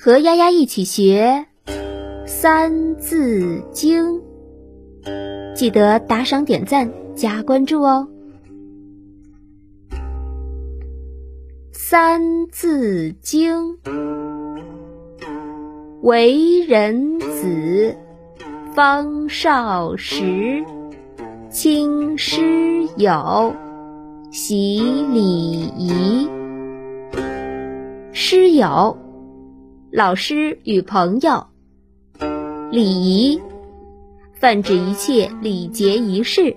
和丫丫一起学《三字经》，记得打赏、点赞、加关注哦。《三字经》，为人子，方少时，亲师友，习礼仪。师友。老师与朋友，礼仪泛指一切礼节仪式。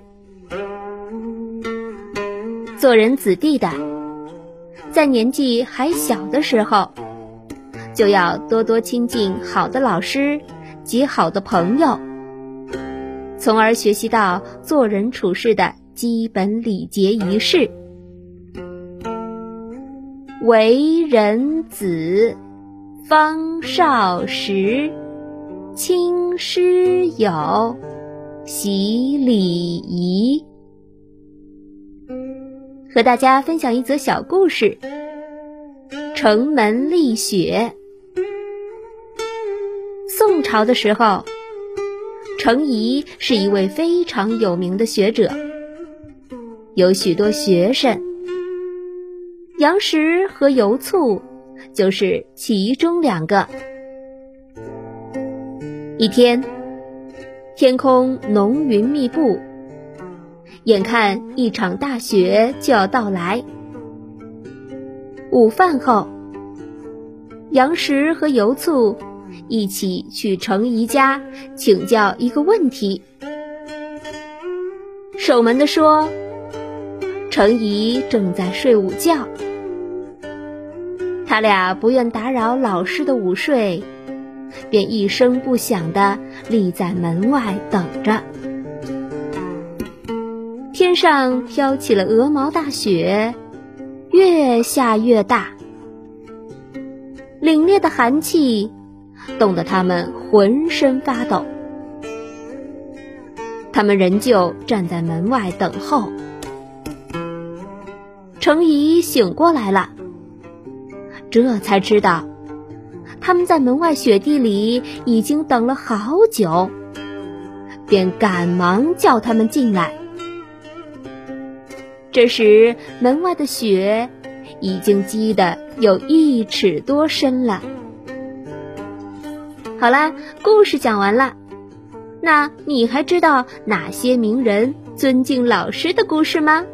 做人子弟的，在年纪还小的时候，就要多多亲近好的老师及好的朋友，从而学习到做人处事的基本礼节仪式。为人子。方少时，亲师友，习礼仪。和大家分享一则小故事：城门立雪。宋朝的时候，程颐是一位非常有名的学者，有许多学生，杨时和游簇。就是其中两个。一天，天空浓云密布，眼看一场大雪就要到来。午饭后，杨时和游簇一起去程颐家请教一个问题。守门的说：“程颐正在睡午觉。”他俩不愿打扰老师的午睡，便一声不响地立在门外等着。天上飘起了鹅毛大雪，越下越大，凛冽的寒气冻得他们浑身发抖。他们仍旧站在门外等候。程颐醒过来了。这才知道，他们在门外雪地里已经等了好久，便赶忙叫他们进来。这时，门外的雪已经积得有一尺多深了。好啦，故事讲完了，那你还知道哪些名人尊敬老师的故事吗？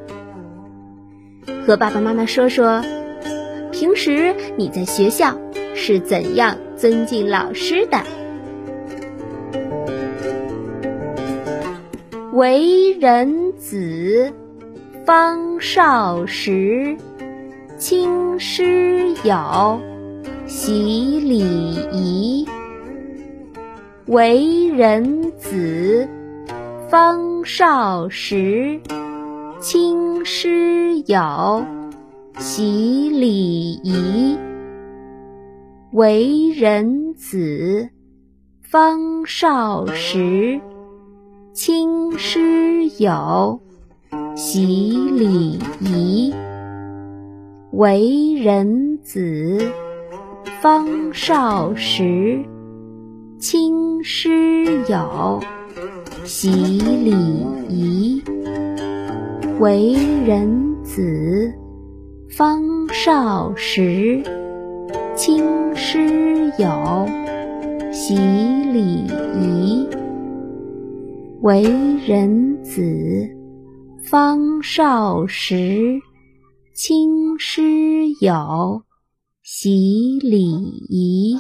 和爸爸妈妈说说。平时你在学校是怎样尊敬老师的？为人子，方少时，亲师友，习礼仪。为人子，方少时，亲师友。习礼仪，为人子，方少时，亲师友，习礼仪。为人子，方少时，亲师友，习礼仪。为人子。方少时，亲师友，习礼仪。为人子，方少时，亲师友，习礼仪。